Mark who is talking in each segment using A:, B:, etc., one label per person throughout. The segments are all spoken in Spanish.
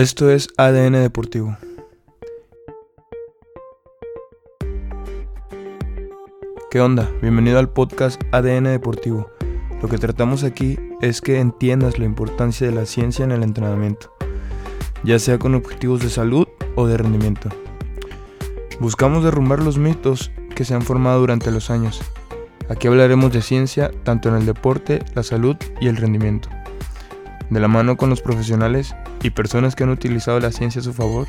A: Esto es ADN Deportivo. ¿Qué onda? Bienvenido al podcast ADN Deportivo. Lo que tratamos aquí es que entiendas la importancia de la ciencia en el entrenamiento, ya sea con objetivos de salud o de rendimiento. Buscamos derrumbar los mitos que se han formado durante los años. Aquí hablaremos de ciencia tanto en el deporte, la salud y el rendimiento. De la mano con los profesionales y personas que han utilizado la ciencia a su favor,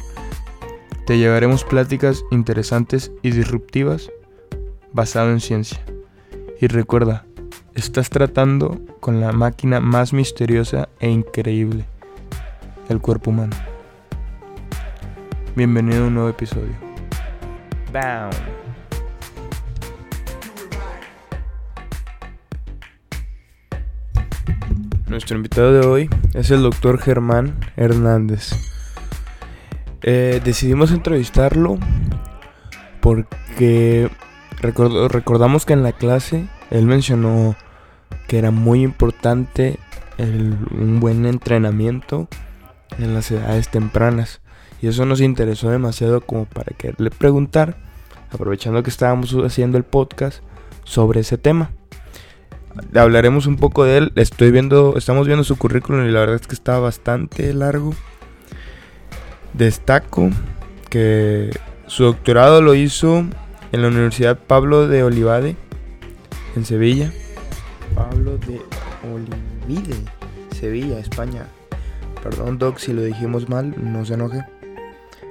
A: te llevaremos pláticas interesantes y disruptivas basado en ciencia. Y recuerda, estás tratando con la máquina más misteriosa e increíble, el cuerpo humano. Bienvenido a un nuevo episodio. Bound. Nuestro invitado de hoy es el doctor Germán Hernández. Eh, decidimos entrevistarlo porque recordamos que en la clase él mencionó que era muy importante un buen entrenamiento en las edades tempranas. Y eso nos interesó demasiado como para quererle preguntar, aprovechando que estábamos haciendo el podcast, sobre ese tema. Hablaremos un poco de él. Estoy viendo, estamos viendo su currículum y la verdad es que está bastante largo. Destaco que su doctorado lo hizo en la Universidad Pablo de Olivade, en Sevilla. Pablo de Olivide, Sevilla, España. Perdón, Doc, si lo dijimos mal, no se enoje.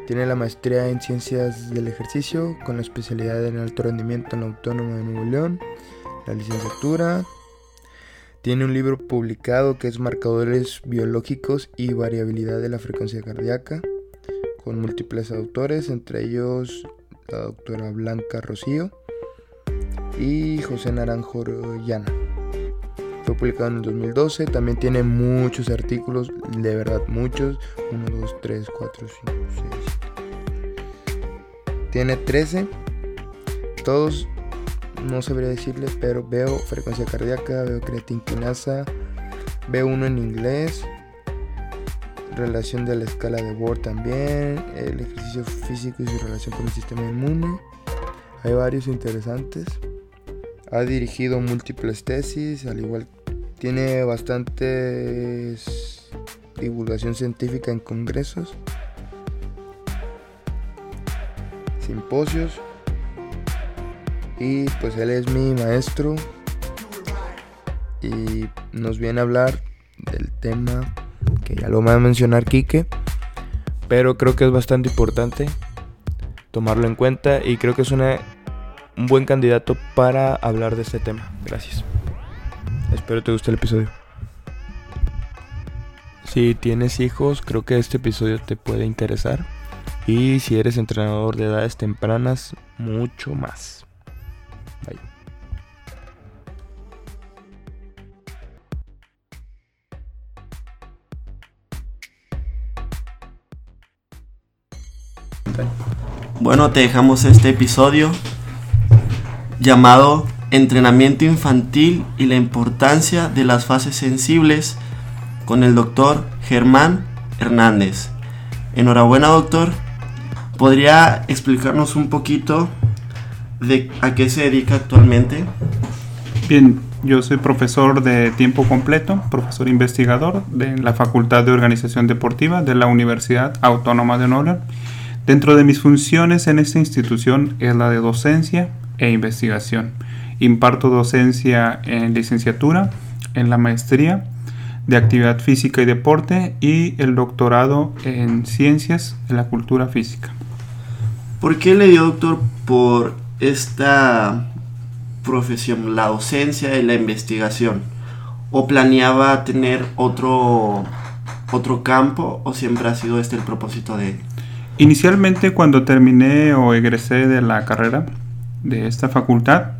A: Tiene la maestría en Ciencias del Ejercicio con la especialidad en alto rendimiento en la de Nuevo León, la licenciatura. Tiene un libro publicado que es Marcadores Biológicos y Variabilidad de la Frecuencia Cardíaca, con múltiples autores, entre ellos la doctora Blanca Rocío y José Naranjo Llana. Fue publicado en el 2012, también tiene muchos artículos, de verdad muchos, 1, 2, 3, 4, 5, 6. Tiene 13, todos no sabría decirle, pero veo frecuencia cardíaca, veo creatinquinasa, veo uno en inglés, relación de la escala de Bohr también, el ejercicio físico y su relación con el sistema inmune. Hay varios interesantes. Ha dirigido múltiples tesis, al igual tiene bastantes divulgación científica en congresos, simposios y pues él es mi maestro y nos viene a hablar del tema que ya lo va a mencionar Quique, pero creo que es bastante importante tomarlo en cuenta y creo que es un buen candidato para hablar de este tema. Gracias. Espero te guste el episodio. Si tienes hijos, creo que este episodio te puede interesar. Y si eres entrenador de edades tempranas, mucho más.
B: Bueno, te dejamos este episodio llamado Entrenamiento infantil y la importancia de las fases sensibles con el doctor Germán Hernández. Enhorabuena doctor. ¿Podría explicarnos un poquito de a qué se dedica actualmente?
C: Bien, yo soy profesor de tiempo completo, profesor investigador de la Facultad de Organización Deportiva de la Universidad Autónoma de Nueva Dentro de mis funciones en esta institución es la de docencia e investigación. Imparto docencia en licenciatura, en la maestría de actividad física y deporte y el doctorado en ciencias de la cultura física.
B: ¿Por qué le dio doctor por esta profesión, la docencia y la investigación? ¿O planeaba tener otro, otro campo o siempre ha sido este el propósito de
C: Inicialmente cuando terminé o egresé de la carrera de esta facultad,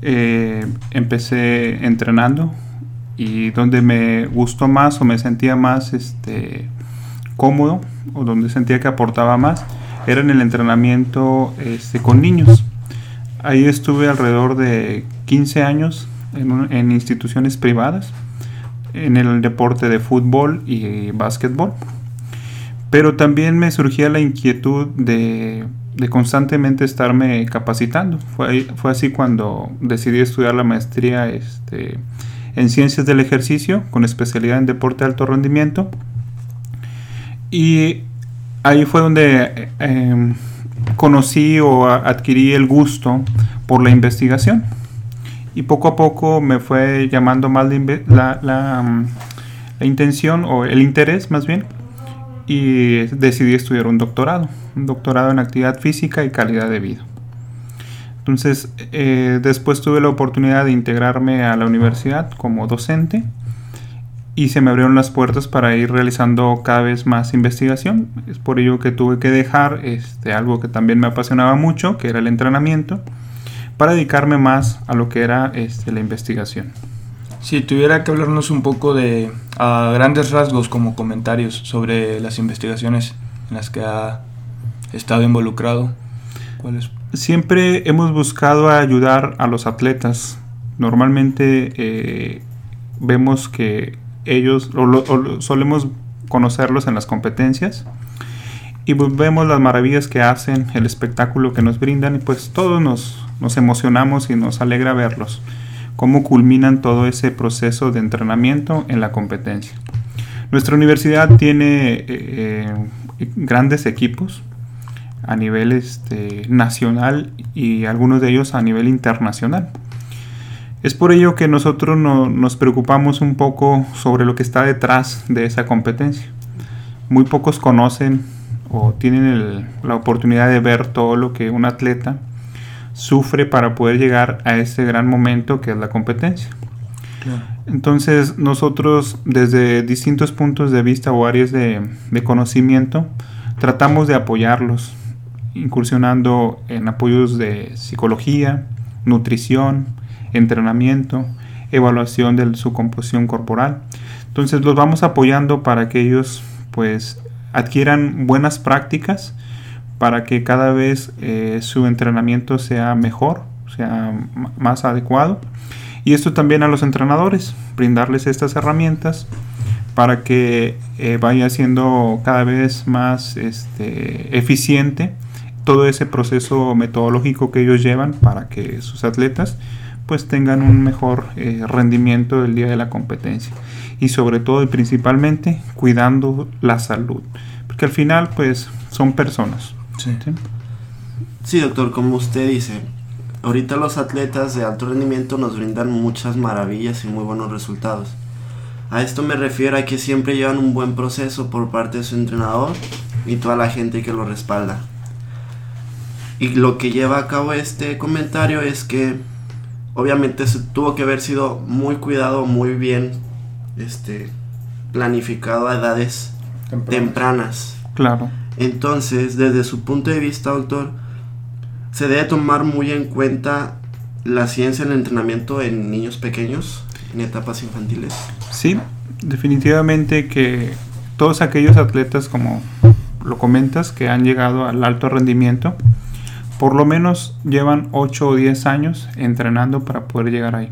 C: eh, empecé entrenando y donde me gustó más o me sentía más este, cómodo o donde sentía que aportaba más era en el entrenamiento este, con niños. Ahí estuve alrededor de 15 años en, instituciones privadas en el deporte de fútbol y básquetbol Pero también me surgía la inquietud de, constantemente estarme capacitando. Fue, así cuando decidí estudiar la maestría este, en ciencias del ejercicio con especialidad en deporte de alto rendimiento. Y ahí fue donde eh, conocí o adquirí el gusto por la investigación. Y poco a poco me fue llamando más la, mm, la intención o el interés más bien y decidí estudiar un doctorado, un doctorado en actividad física y calidad de vida. Entonces, eh, después tuve la oportunidad de integrarme a la universidad como docente y se me abrieron las puertas para ir realizando cada vez más investigación. Es por ello que tuve que dejar este, algo que también me apasionaba mucho, que era el entrenamiento, para dedicarme más a lo que era este, la investigación.
A: Si tuviera que hablarnos un poco de a grandes rasgos como comentarios sobre las investigaciones en las que ha estado involucrado, ¿cuáles?
C: Siempre hemos buscado ayudar a los atletas. Normalmente eh, vemos que ellos, o, solemos conocerlos en las competencias y pues vemos las maravillas que hacen, el espectáculo que nos brindan y pues todos nos, emocionamos y nos alegra verlos cómo culminan todo ese proceso de entrenamiento en la competencia. Nuestra universidad tiene eh, eh, grandes equipos a nivel este, nacional y algunos de ellos a nivel internacional. Es por ello que nosotros nos preocupamos un poco sobre lo que está detrás de esa competencia. Muy pocos conocen o tienen la oportunidad de ver todo lo que un atleta sufre para poder llegar a ese gran momento que es la competencia. Entonces nosotros desde distintos puntos de vista o áreas de, conocimiento tratamos de apoyarlos, incursionando en apoyos de psicología, nutrición, entrenamiento, evaluación de su composición corporal. Entonces los vamos apoyando para que ellos pues adquieran buenas prácticas para que cada vez eh, su entrenamiento sea mejor, sea más adecuado. Y esto también a los entrenadores, brindarles estas herramientas para que eh, vaya siendo cada vez más este, eficiente todo ese proceso metodológico que ellos llevan para que sus atletas pues tengan un mejor eh, rendimiento el día de la competencia y sobre todo y principalmente cuidando la salud porque al final pues son personas
B: Sí. doctor, como usted dice, ahorita los atletas de alto rendimiento nos brindan muchas maravillas y muy buenos resultados. A esto me refiero a que siempre llevan un buen proceso por parte de su entrenador y toda la gente que lo respalda. Y lo que lleva a cabo este comentario es que obviamente se tuvo que haber sido muy cuidado, muy bien este, planificado a edades tempranas.
C: Claro.
B: Entonces, desde su punto de vista, doctor, se debe tomar muy en cuenta la ciencia en el entrenamiento en niños pequeños, en etapas infantiles.
C: Sí, definitivamente que todos aquellos atletas, como lo comentas, que han llegado al alto rendimiento, por lo menos llevan 8 o 10 años entrenando para poder llegar ahí.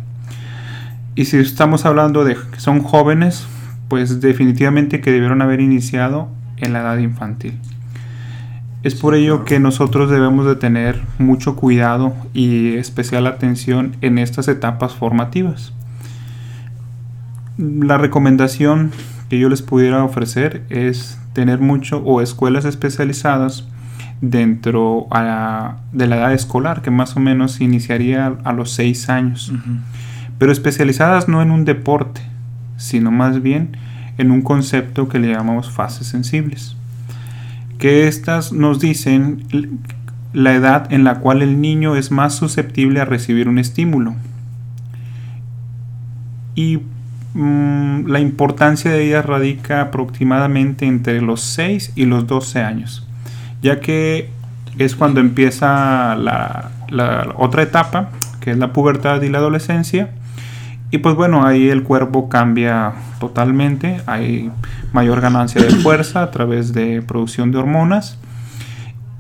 C: Y si estamos hablando de que son jóvenes, pues definitivamente que debieron haber iniciado en la edad infantil. Es por ello que nosotros debemos de tener mucho cuidado y especial atención en estas etapas formativas. La recomendación que yo les pudiera ofrecer es tener mucho o escuelas especializadas dentro de la edad escolar, que más o menos iniciaría a los 6 años. Pero especializadas no en un deporte, sino más bien en un concepto que le llamamos fases sensibles. Que estas nos dicen la edad en la cual el niño es más susceptible a recibir un estímulo. Y mm, la importancia de ellas radica aproximadamente entre los 6 y los 12 años, ya que es cuando empieza la, otra etapa, que es la pubertad y la adolescencia, y pues bueno, ahí el cuerpo cambia totalmente, hay mayor ganancia de fuerza a través de producción de hormonas.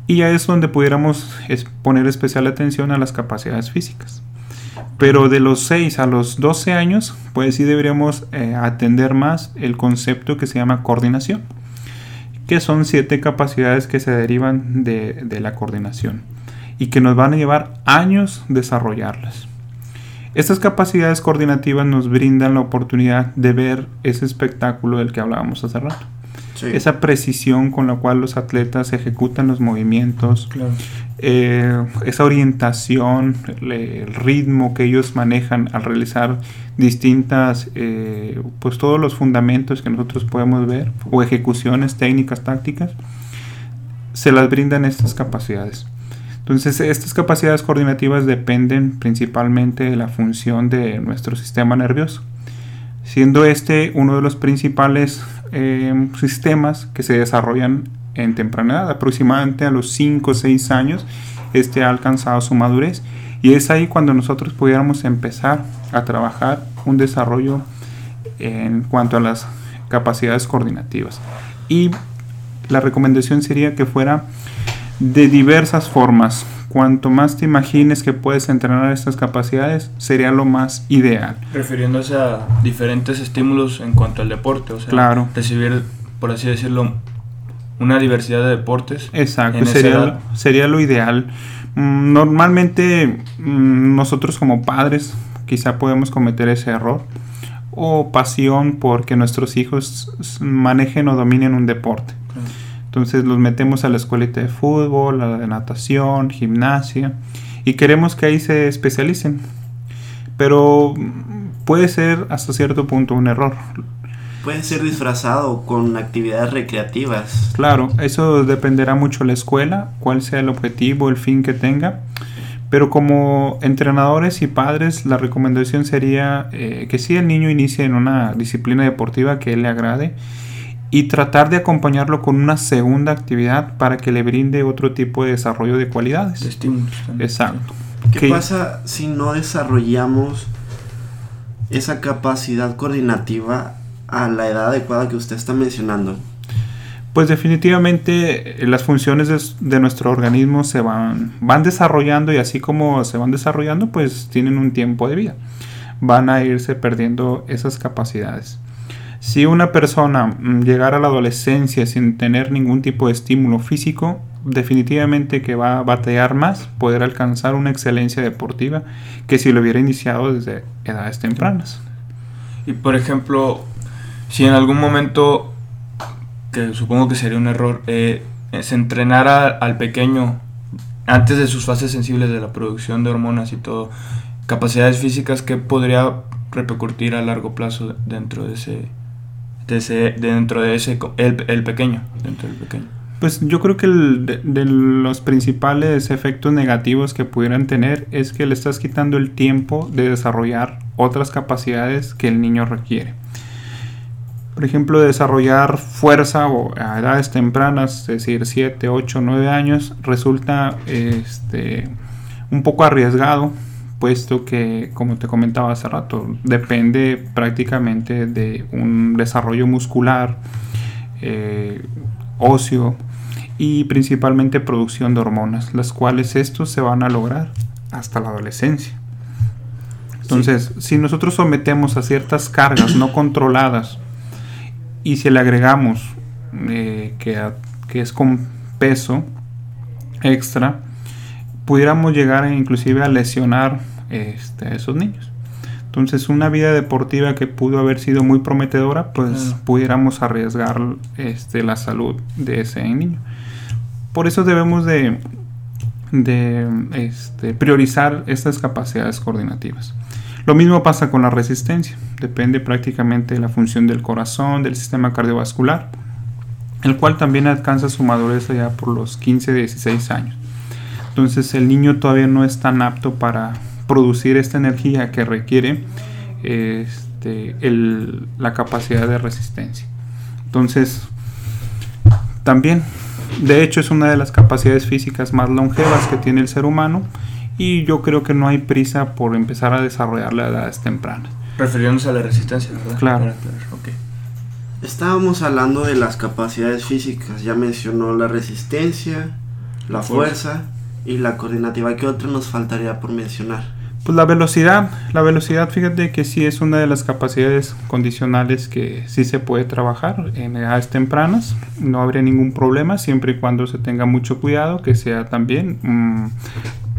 C: Y ya es donde pudiéramos poner especial atención a las capacidades físicas. Pero de los 6 a los 12 años, pues sí deberíamos eh, atender más el concepto que se llama coordinación, que son siete capacidades que se derivan de, de la coordinación y que nos van a llevar años desarrollarlas. Estas capacidades coordinativas nos brindan la oportunidad de ver ese espectáculo del que hablábamos hace rato.
B: Sí.
C: Esa precisión con la cual los atletas ejecutan los movimientos,
A: Claro.
C: eh, esa orientación, el, el ritmo que ellos manejan al realizar distintas, eh, pues todos los fundamentos que nosotros podemos ver, o ejecuciones técnicas, tácticas, se las brindan estas capacidades. Entonces, estas capacidades coordinativas dependen principalmente de la función de nuestro sistema nervioso, siendo este uno de los principales eh, sistemas que se desarrollan en temprana edad, aproximadamente a los 5 o 6 años, este ha alcanzado su madurez y es ahí cuando nosotros pudiéramos empezar a trabajar un desarrollo en cuanto a las capacidades coordinativas. Y la recomendación sería que fuera de diversas formas. Cuanto más te imagines que puedes entrenar estas capacidades, sería lo más ideal.
A: Refiriéndose a diferentes estímulos en cuanto al deporte, o sea,
C: Claro.
A: recibir, por así decirlo, una diversidad de deportes.
C: Exacto, sería, sería lo ideal. Mm, Normalmente mm, nosotros como padres quizá podemos cometer ese error o pasión porque nuestros hijos manejen o dominen un deporte. Entonces los metemos a la escuelita de fútbol, a la de natación, gimnasia y queremos que ahí se especialicen. Pero puede ser hasta cierto punto un error.
B: Puede ser disfrazado con actividades recreativas.
C: Claro, eso dependerá mucho de la escuela, cuál sea el objetivo, el fin que tenga. Pero como entrenadores y padres, la recomendación sería eh, que si el niño inicie en una disciplina deportiva que él le agrade y tratar de acompañarlo con una segunda actividad para que le brinde otro tipo de desarrollo de
A: De
C: cualidades.
A: estímulos también.
C: Exacto.
B: ¿Qué
C: Que-
B: pasa si no desarrollamos esa capacidad coordinativa a la edad adecuada que usted está mencionando?
C: Pues definitivamente eh, las funciones de, nuestro organismo se van, van desarrollando y así como se van desarrollando, pues tienen un tiempo de vida. Van a irse perdiendo esas capacidades. Si una persona mm, llegara a la adolescencia sin tener ningún tipo de estímulo físico, definitivamente que va a batallar más poder alcanzar una excelencia deportiva que si lo hubiera iniciado desde edades tempranas.
A: Y por ejemplo, si en algún momento, que supongo que sería un error, eh, se entrenara al pequeño antes de sus fases sensibles de la producción de hormonas y todo, capacidades físicas que podría repercutir a largo plazo dentro de ese, de ese dentro de ese, el, el pequeño, dentro del pequeño.
C: Pues yo creo que el de los principales efectos negativos que pudieran tener es que le estás quitando el tiempo de desarrollar otras capacidades que el niño requiere. Por ejemplo, desarrollar fuerza o a edades tempranas, es decir, 7, 8, 9 años, resulta este, un poco arriesgado, puesto que, como te comentaba hace rato, depende prácticamente de un desarrollo muscular, eh, óseo y principalmente producción de hormonas, las cuales estos se van a lograr hasta la adolescencia. Entonces, si nosotros sometemos a ciertas cargas no controladas y si le agregamos eh, que, a- que es con peso extra, pudiéramos llegar inclusive a lesionar este, a esos niños. Entonces, una vida deportiva que pudo haber sido muy prometedora, pues
A: Claro.
C: pudiéramos arriesgar este, la salud de ese niño. Por eso debemos de, de este, priorizar estas capacidades coordinativas. Lo mismo pasa con la resistencia. Depende prácticamente de la función del corazón, del sistema cardiovascular, el cual también alcanza su madurez ya por los 15, 16 años. Entonces el niño todavía no es tan apto para producir esta energía que requiere este, la capacidad de resistencia. Entonces, también, de hecho, es una de las capacidades físicas más longevas que tiene el ser humano y yo creo que no hay prisa por empezar a desarrollarla a edades tempranas.
A: Refiriéndose a la resistencia, ¿verdad?
C: Claro.
A: Para aclarar, ok.
B: Estábamos hablando de las capacidades físicas. Ya mencionó la resistencia, la
A: Fuerza.
B: fuerza y la coordinativa. ¿Qué otra nos faltaría por mencionar?
C: Pues la velocidad, la velocidad, fíjate que sí es una de las capacidades condicionales que sí se puede trabajar en edades tempranas. No habría ningún problema siempre y cuando se tenga mucho cuidado, que sea también mm,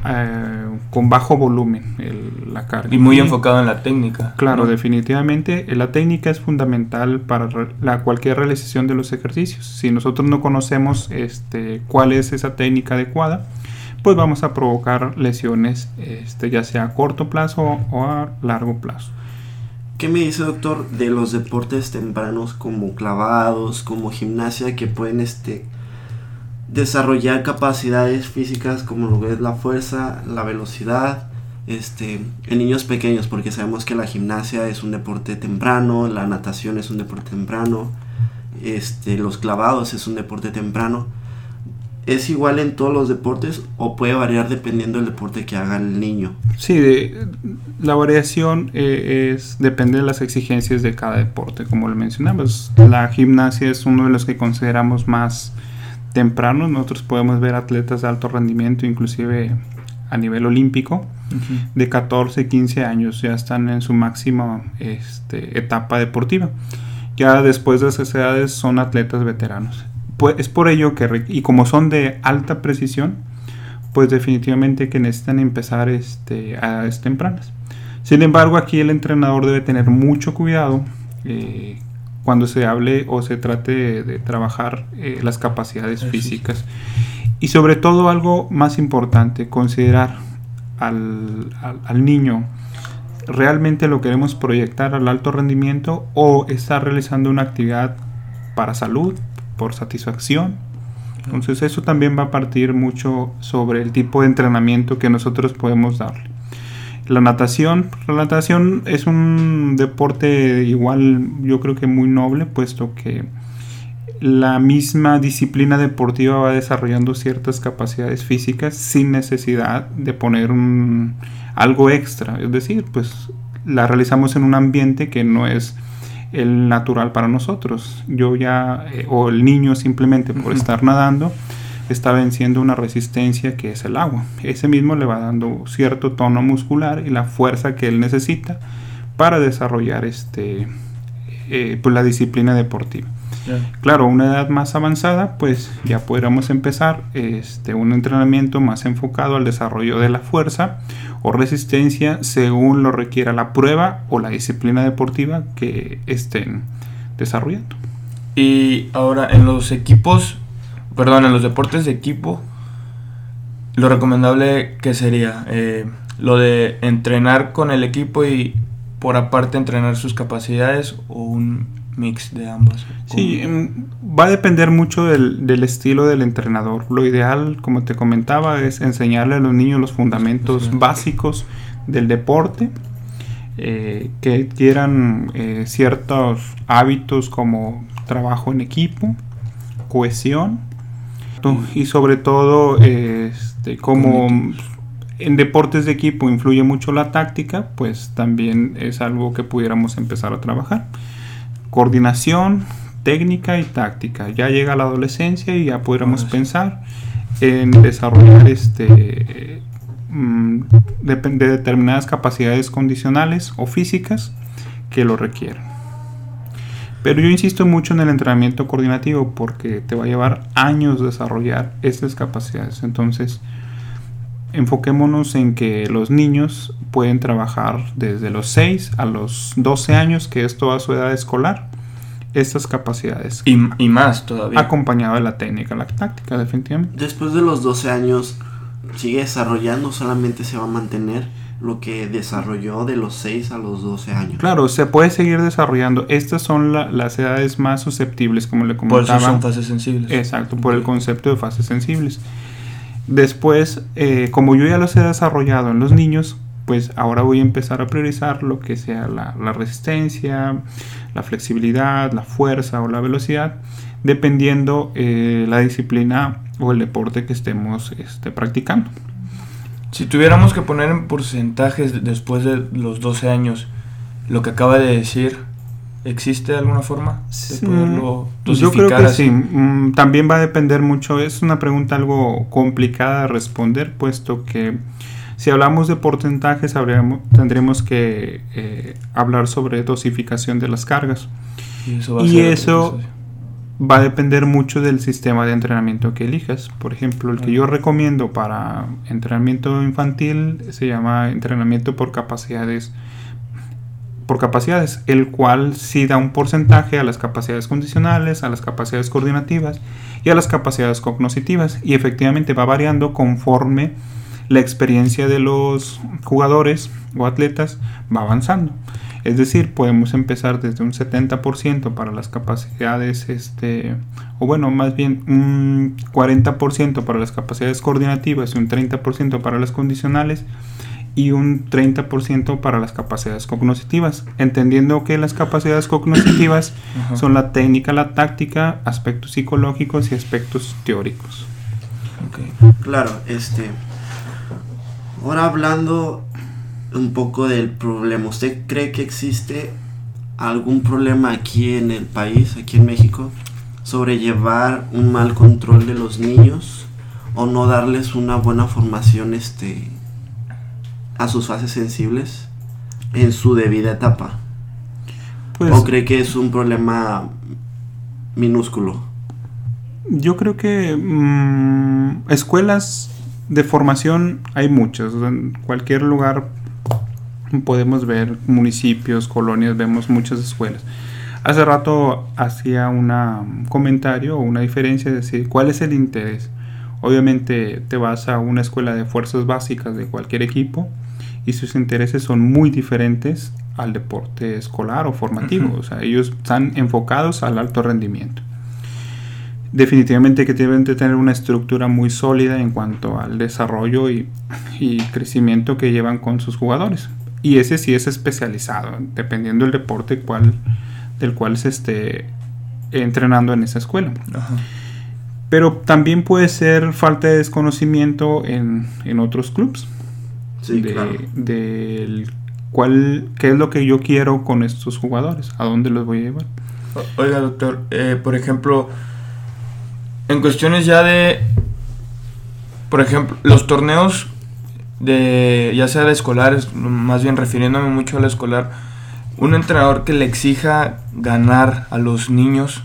C: eh, con bajo volumen el- la carga.
A: Y muy enfocado en la técnica.
C: Claro,
A: ¿no?
C: definitivamente eh, la técnica es fundamental para la, cualquier realización de los ejercicios. Si nosotros no conocemos este, cuál es esa técnica adecuada, pues vamos a provocar lesiones este, ya sea a corto plazo o a largo plazo.
B: ¿Qué me dice, doctor, de los deportes tempranos como clavados, como gimnasia, que pueden este, desarrollar capacidades físicas como lo que es la fuerza, la velocidad, este, en niños pequeños, porque sabemos que la gimnasia es un deporte temprano, la natación es un deporte temprano, este, los clavados es un deporte temprano. ¿Es igual en todos los deportes o puede variar dependiendo del deporte que haga el niño?
C: Sí, la variación eh, es depende de las exigencias de cada deporte, como lo mencionamos. La gimnasia es uno de los que consideramos más tempranos. Nosotros podemos ver atletas de alto rendimiento, inclusive a nivel olímpico, de 14, 15 años, ya están en su máxima este, etapa deportiva. Ya después de esas edades son atletas veteranos. Pues es por ello que, y como son de alta precisión, pues definitivamente que necesitan empezar este, a edades tempranas. Sin embargo, aquí el entrenador debe tener mucho cuidado eh, cuando se hable o se trate de, de trabajar eh, las capacidades físicas. Y sobre todo algo más importante, considerar al, al- al niño realmente lo queremos proyectar al alto rendimiento o está realizando una actividad para salud, por satisfacción. Entonces eso también va a partir mucho sobre el tipo de entrenamiento que nosotros podemos darle. La natación, la natación es un deporte igual, yo creo que muy noble, puesto que la misma disciplina deportiva va desarrollando ciertas capacidades físicas sin necesidad de poner un, algo extra. Es decir, pues la realizamos en un ambiente que no es el natural para nosotros. Yo ya, eh, o el niño simplemente por estar nadando, está venciendo una resistencia que es el agua. Ese mismo le va dando cierto tono muscular y la fuerza que él necesita para desarrollar este, eh, pues la disciplina deportiva. Claro, una edad más avanzada, pues ya podríamos empezar este, un entrenamiento más enfocado al desarrollo de la fuerza o resistencia según lo requiera la prueba o la disciplina deportiva que estén desarrollando.
A: Y ahora en los equipos, perdón, en los deportes de equipo, lo recomendable que sería Eh, lo de entrenar con el equipo y por aparte entrenar sus capacidades o un mix de ambas.
C: Sí, em, va a depender mucho del, del estilo del entrenador. Lo ideal, como te comentaba, es enseñarle a los niños los fundamentos
A: Sí.
C: básicos del deporte, eh, que quieran eh, ciertos hábitos como trabajo en equipo, cohesión y sobre todo este, como en deportes de equipo influye mucho la táctica, pues también es algo que pudiéramos empezar a trabajar coordinación, técnica y táctica. Ya llega la adolescencia y ya
A: sí.
C: pensar en desarrollar este mm, de determinadas capacidades condicionales o físicas que lo requieran. Pero yo insisto mucho en el entrenamiento coordinativo porque te va a llevar años desarrollar estas capacidades. Entonces, enfoquémonos en que los niños pueden trabajar desde los 6 a los 12 años, que es toda su edad escolar, estas capacidades,
A: Y, y más todavía.
C: acompañado de la técnica, la táctica, definitivamente.
B: Después de los 12 años, ¿sigue desarrollando? ¿Solamente se va a mantener lo que desarrolló de los 6 a los 12 años?
C: Claro, se puede seguir desarrollando. Estas son la- las edades más susceptibles, como le
A: por
C: comentaba.
A: eso son fases sensibles.
C: Exacto, por el concepto de fases sensibles. Después, eh, como yo ya los he desarrollado en los niños, pues ahora voy a empezar a priorizar lo que sea la, la resistencia, la flexibilidad, la fuerza o la velocidad, dependiendo eh, la disciplina o el deporte que estemos este, practicando.
A: Si tuviéramos que poner en porcentajes después de los 12 años lo que acaba de decir, ¿existe alguna forma de poderlo
C: Pues Yo creo que
A: así?
C: sí. Mm, También va a depender mucho. Es una pregunta algo complicada de responder, puesto que Si hablamos de porcentajes, tendremos que eh, hablar sobre dosificación de las cargas. Y eso, va a depender mucho del sistema de entrenamiento que elijas. Por ejemplo, el que yo recomiendo para entrenamiento infantil se llama entrenamiento por capacidades por capacidades, el cual sí da un porcentaje a las capacidades condicionales, a las capacidades coordinativas y a las capacidades cognitivas y efectivamente va variando conforme la experiencia de los jugadores o atletas va avanzando. Es decir, podemos empezar desde un 70% para las capacidades, este, o bueno, más bien un 40% para las capacidades coordinativas y un 30% para las condicionales y un 30% para las capacidades cognitivas, entendiendo que las capacidades cognitivas son la técnica, la táctica, aspectos psicológicos y aspectos teóricos.
B: Claro, este Ahora hablando un poco del problema, ¿usted cree que existe algún problema aquí en el país, aquí en México, sobre llevar un mal control de los niños o no darles una buena formación este, a sus fases sensibles en su debida etapa? Pues ¿O cree que es un problema minúsculo?
C: Yo creo que mm, escuelas de formación hay muchas. En cualquier lugar podemos ver municipios, colonias, vemos muchas escuelas. Hace rato hacía un comentario o una diferencia, de decir, ¿cuál es el interés? Obviamente te vas a una escuela de fuerzas básicas de cualquier equipo y sus intereses son muy diferentes al deporte escolar o formativo. O sea, ellos están enfocados al alto rendimiento definitivamente que deben de tener una estructura muy sólida en cuanto al desarrollo y, crecimiento que llevan con sus jugadores. Y ese sí es especializado, dependiendo del deporte cual, del cual se esté entrenando en esa escuela. Pero también puede ser falta de desconocimiento en, otros clubes.
B: Sí, claro.
C: cuál, qué es lo que yo quiero con estos jugadores, a dónde los voy a llevar.
A: Oiga, doctor, eh, por ejemplo, en cuestiones ya de, por ejemplo, los torneos de, ya sea de escolares, más bien refiriéndome mucho al escolar, un entrenador que le exija ganar a los niños,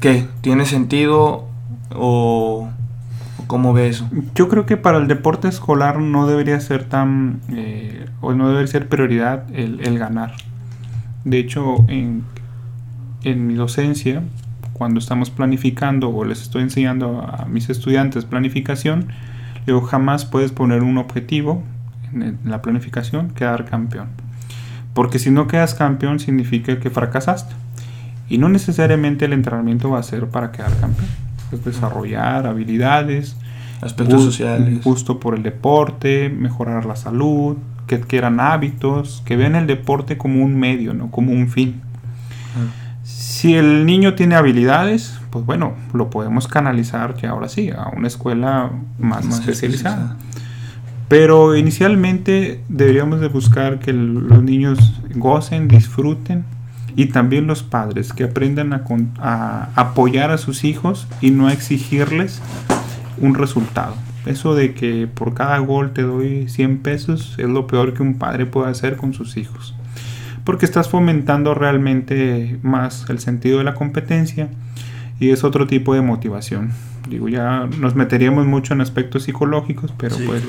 A: ¿qué? ¿Tiene sentido o, cómo ve eso?
C: Yo creo que para el deporte escolar no debería ser tan, eh, o no debería ser prioridad el, el ganar. De hecho, en, en mi docencia, cuando estamos planificando o les estoy enseñando a mis estudiantes planificación, digo, jamás puedes poner un objetivo en la planificación, quedar campeón. Porque si no quedas campeón significa que fracasaste. Y no necesariamente el entrenamiento va a ser para quedar campeón. Es desarrollar habilidades,
A: aspectos sociales,
C: justo por el deporte, mejorar la salud, que quieran hábitos, que vean el deporte como un medio, no como un fin. Si el niño tiene habilidades, pues bueno, lo podemos canalizar ya ahora sí a una escuela más, especializada. Pero inicialmente deberíamos de buscar que los niños gocen, disfruten y también los padres que aprendan a, a apoyar a sus hijos y no a exigirles un resultado. Eso de que por cada gol te doy 100 pesos es lo peor que un padre puede hacer con sus hijos porque estás fomentando realmente más el sentido de la competencia y es otro tipo de motivación. Digo, ya nos meteríamos mucho en aspectos psicológicos, pero pues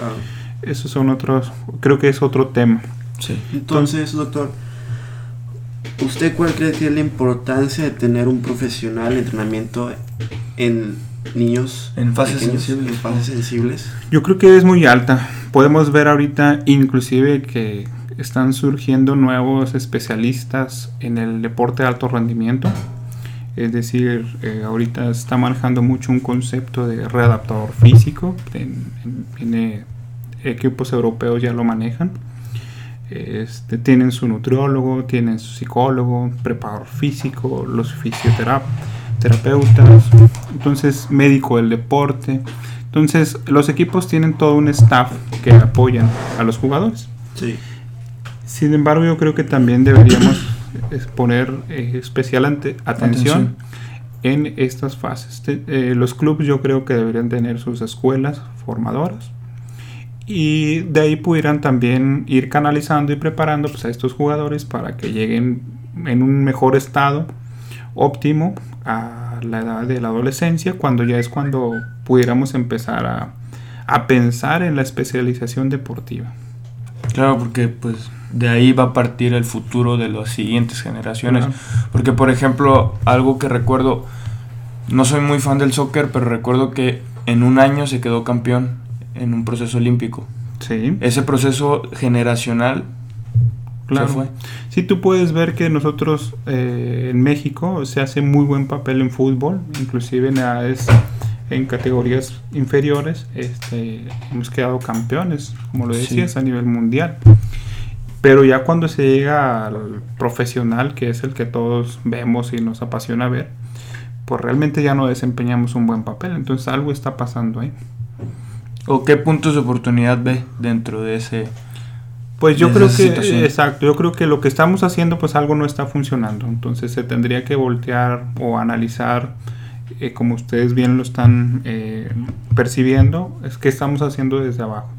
C: esos son otros, creo que es otro tema.
B: Sí. Entonces, doctor, ¿usted cuál cree que es la importancia de tener un profesional de entrenamiento en niños
A: en fases, sensibles.
B: en fases sensibles?
C: Yo creo que es muy alta. Podemos ver ahorita inclusive que están surgiendo nuevos especialistas en el deporte de alto rendimiento. Es decir, eh, ahorita está manejando mucho un concepto de readaptador físico. En, equipos europeos ya lo manejan. Este, tienen su nutriólogo, tienen su psicólogo, preparador físico, los fisioterapeutas, entonces médico del deporte. Entonces los equipos tienen todo un staff que apoyan a los jugadores.
B: Sí.
C: Sin embargo, yo creo que también deberíamos poner eh, especial atención, en estas fases. Eh, los clubes yo creo que deberían tener sus escuelas formadoras y de ahí pudieran también ir canalizando y preparando pues, a estos jugadores para que lleguen en un mejor estado óptimo a la edad de la adolescencia, cuando ya es cuando pudiéramos empezar a, a pensar en la especialización deportiva.
A: Claro, porque pues de ahí va a partir el futuro de las siguientes generaciones. Porque por ejemplo, algo que recuerdo, no soy muy fan del soccer, pero recuerdo que en un año se quedó campeón en un proceso olímpico.
C: Sí.
A: Ese proceso generacional
C: claro. fue. Sí, tú puedes ver que nosotros eh, en México se hace muy buen papel en fútbol, inclusive en edades en categorías inferiores este, hemos quedado campeones, como lo decías, a nivel mundial. Pero ya cuando se llega al profesional, que es el que todos vemos y nos apasiona ver, pues realmente ya no desempeñamos un buen papel. Entonces algo está pasando ahí.
A: ¿O qué puntos de oportunidad ve dentro de ese...
C: Pues yo creo que, exacto, yo creo que lo que estamos haciendo pues algo no está funcionando. Entonces se tendría que voltear o analizar, eh, como ustedes bien lo están eh, percibiendo, es que estamos haciendo desde abajo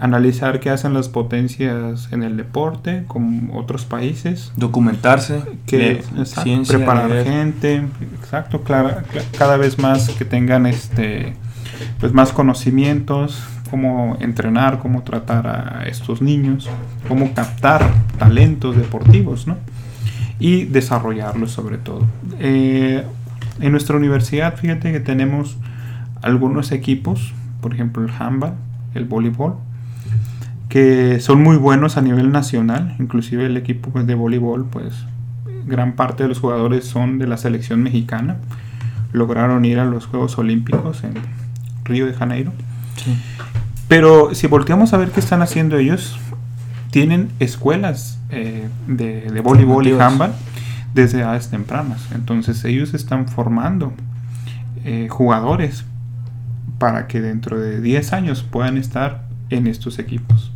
C: analizar qué hacen las potencias en el deporte, con otros países.
A: Documentarse,
C: que, preparar gente, exacto, cada vez más que tengan este pues más conocimientos, cómo entrenar, cómo tratar a estos niños, cómo captar talentos deportivos, ¿no? Y desarrollarlos sobre todo. Eh, en nuestra universidad, fíjate que tenemos algunos equipos, por ejemplo el handball, el voleibol, que son muy buenos a nivel nacional, inclusive el equipo pues, de voleibol, pues gran parte de los jugadores son de la selección mexicana, lograron ir a los Juegos Olímpicos en Río de Janeiro. Pero si volteamos a ver qué están haciendo ellos, tienen escuelas eh, de, voleibol y handball desde edades tempranas. Entonces ellos están formando eh, jugadores para que dentro de 10 años puedan estar en estos equipos.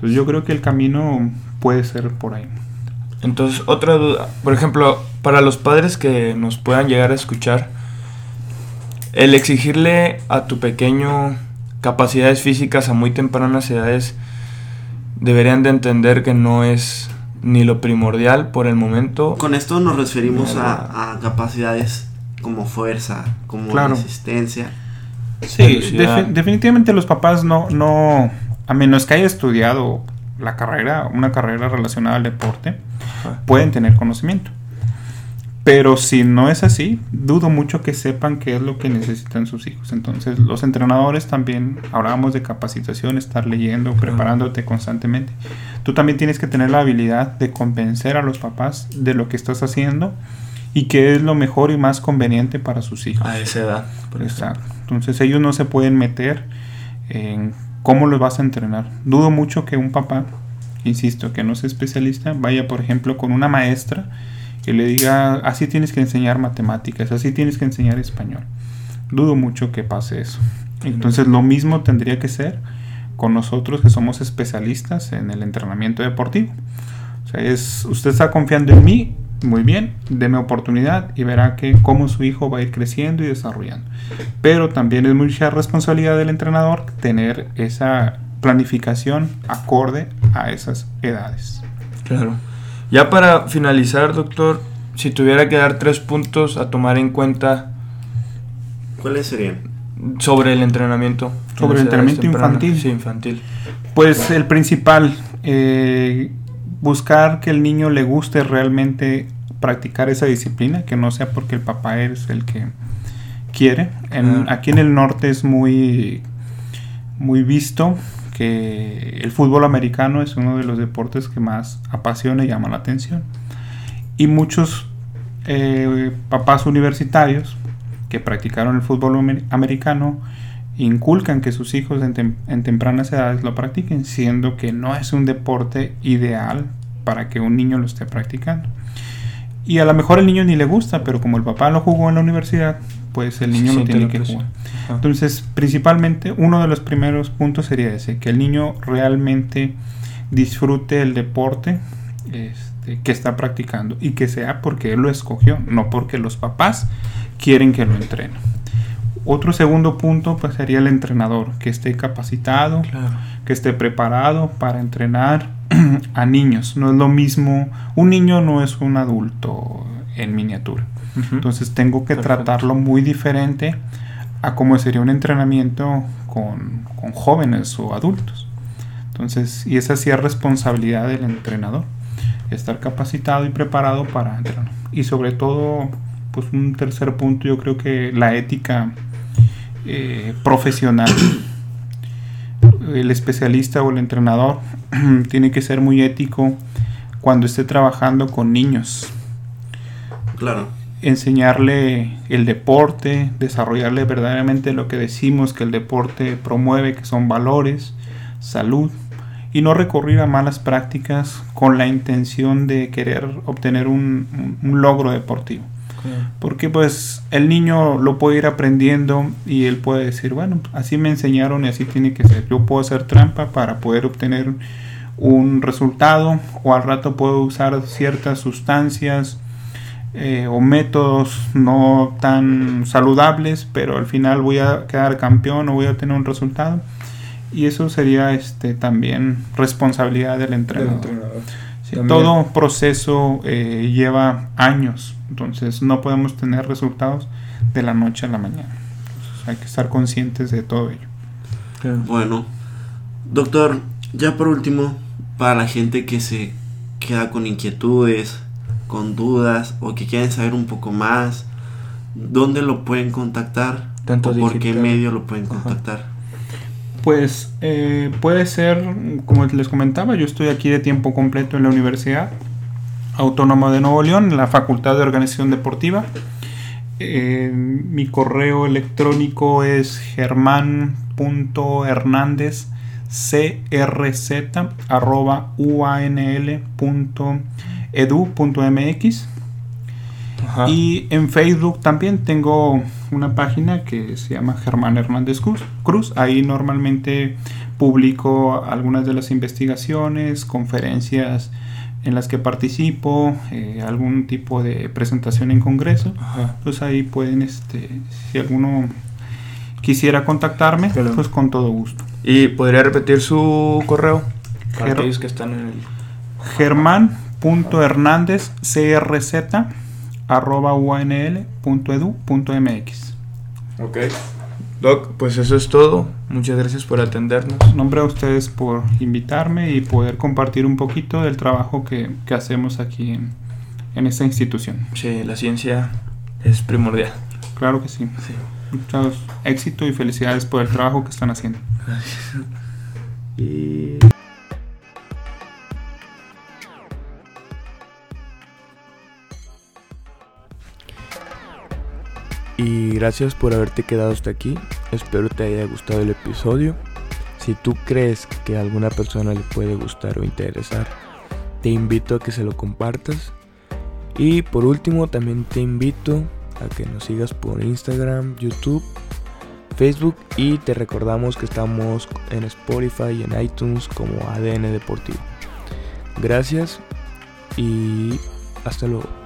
C: Entonces yo creo que el camino puede ser por ahí.
A: Entonces, otra duda, por ejemplo, para los padres que nos puedan llegar a escuchar, el exigirle a tu pequeño capacidades físicas a muy tempranas edades, deberían de entender que no es ni lo primordial por el momento.
B: Con esto nos referimos a, capacidades como fuerza, como resistencia.
C: Sí, definitivamente los papás no, no, a menos que haya estudiado la carrera, una carrera relacionada al deporte, pueden tener conocimiento. Pero si no es así, dudo mucho que sepan qué es lo que necesitan sus hijos. Entonces, los entrenadores también, hablábamos de capacitación, estar leyendo, preparándote constantemente. Tú también tienes que tener la habilidad de convencer a los papás de lo que estás haciendo y qué es lo mejor y más conveniente para sus hijos.
A: A esa edad.
C: Exacto. Entonces, ellos no se pueden meter en ¿Cómo los vas a entrenar? Dudo mucho que un papá, insisto, que no sea especialista, vaya, por ejemplo, con una maestra que le diga, así tienes que enseñar matemáticas, así tienes que enseñar español. Dudo mucho que pase eso. Entonces lo mismo tendría que ser con nosotros que somos especialistas en el entrenamiento deportivo. O sea, es, usted está confiando en mí, muy bien, deme oportunidad y verá que cómo su hijo va a ir creciendo y desarrollando. Pero también es mucha responsabilidad del entrenador tener esa planificación acorde a esas edades.
A: Claro. Ya para finalizar, doctor, si tuviera que dar tres puntos a tomar en cuenta.
B: ¿Cuáles serían?
A: Sobre el entrenamiento.
C: Sobre el entrenamiento infantil.
A: Sí, infantil.
C: Pues el principal, eh, buscar que el niño le guste realmente practicar esa disciplina, que no sea porque el papá es el que quiere. Aquí en el norte es muy, muy visto que el fútbol americano es uno de los deportes que más apasiona y llama la atención. Y muchos eh, papás universitarios que practicaron el fútbol americano inculcan que sus hijos en, tempranas edades lo practiquen, siendo que no es un deporte ideal para que un niño lo esté practicando. Y a lo mejor el niño ni le gusta, pero como el papá lo jugó en la universidad, pues el niño lo tiene que jugar. Entonces, principalmente, uno de los primeros puntos sería ese, que el niño realmente disfrute el deporte este, que está practicando y que sea porque él lo escogió, no porque los papás quieren que lo entrene. Otro segundo punto pues sería el entrenador, que esté capacitado, que esté preparado para entrenar a niños. No es lo mismo, un niño no es un adulto en miniatura. Entonces tengo que tratarlo muy diferente a como sería un entrenamiento con, con, jóvenes o adultos. Entonces, y esa sí es responsabilidad del entrenador, estar capacitado y preparado para entrenar. Y sobre todo, pues un tercer punto, yo creo que la ética eh, profesional. El especialista o el entrenador tiene que ser muy ético cuando esté trabajando con niños.
B: Claro.
C: Enseñarle el deporte, desarrollarle verdaderamente lo que decimos que el deporte promueve, que son valores, salud, y no recurrir a malas prácticas con la intención de querer obtener un logro deportivo. Porque pues el niño lo puede ir aprendiendo y él puede decir, bueno, así me enseñaron y así tiene que ser. Yo puedo hacer trampa para poder obtener un resultado o al rato puedo usar ciertas sustancias eh, o métodos no tan saludables, pero al final voy a quedar campeón o voy a tener un resultado. Y eso sería este también responsabilidad del entrenador. Todo proceso eh, lleva años entonces no podemos tener resultados de la noche a la mañana. hay que estar conscientes de todo ello.
B: Bueno, doctor, ya por último, para la gente que se queda con inquietudes, con dudas o que quieren saber un poco más, ¿dónde lo pueden contactar? Tanto ¿Por qué medio lo pueden contactar?
C: Pues eh, puede ser, como les comentaba, yo estoy aquí de tiempo completo en la universidad Autónoma de Nuevo León, en la Facultad de Organización Deportiva. Eh, mi correo electrónico es germán.hernandez.uanl.edu.mx y en Facebook también tengo una página que se llama Germán Hernández Cruz. Ahí normalmente publico algunas de las investigaciones, conferencias en las que participo, eh, algún tipo de presentación en congreso, pues ahí pueden, este, si alguno quisiera contactarme, pues con todo gusto.
A: ¿Y podría repetir su correo? Para aquellos que están en el...
C: germán.hernandez.crz.unl.edu.mx
A: Ok. Doc, pues eso es todo. Muchas gracias por atendernos.
C: Nombre a ustedes por invitarme y poder compartir un poquito del trabajo que, hacemos aquí en, en, esta institución.
A: Sí, la ciencia es primordial.
C: Claro que sí. sí. Muchos éxito y felicidades por el trabajo que están haciendo. Gracias. Y...
A: Y gracias por haberte quedado hasta aquí. Espero te haya gustado el episodio. Si tú crees que a alguna persona le puede gustar o interesar, te invito a que se lo compartas. Y por último, también te invito a que nos sigas por Instagram, YouTube, Facebook y te recordamos que estamos en Spotify y en iTunes como ADN Deportivo. Gracias y hasta luego.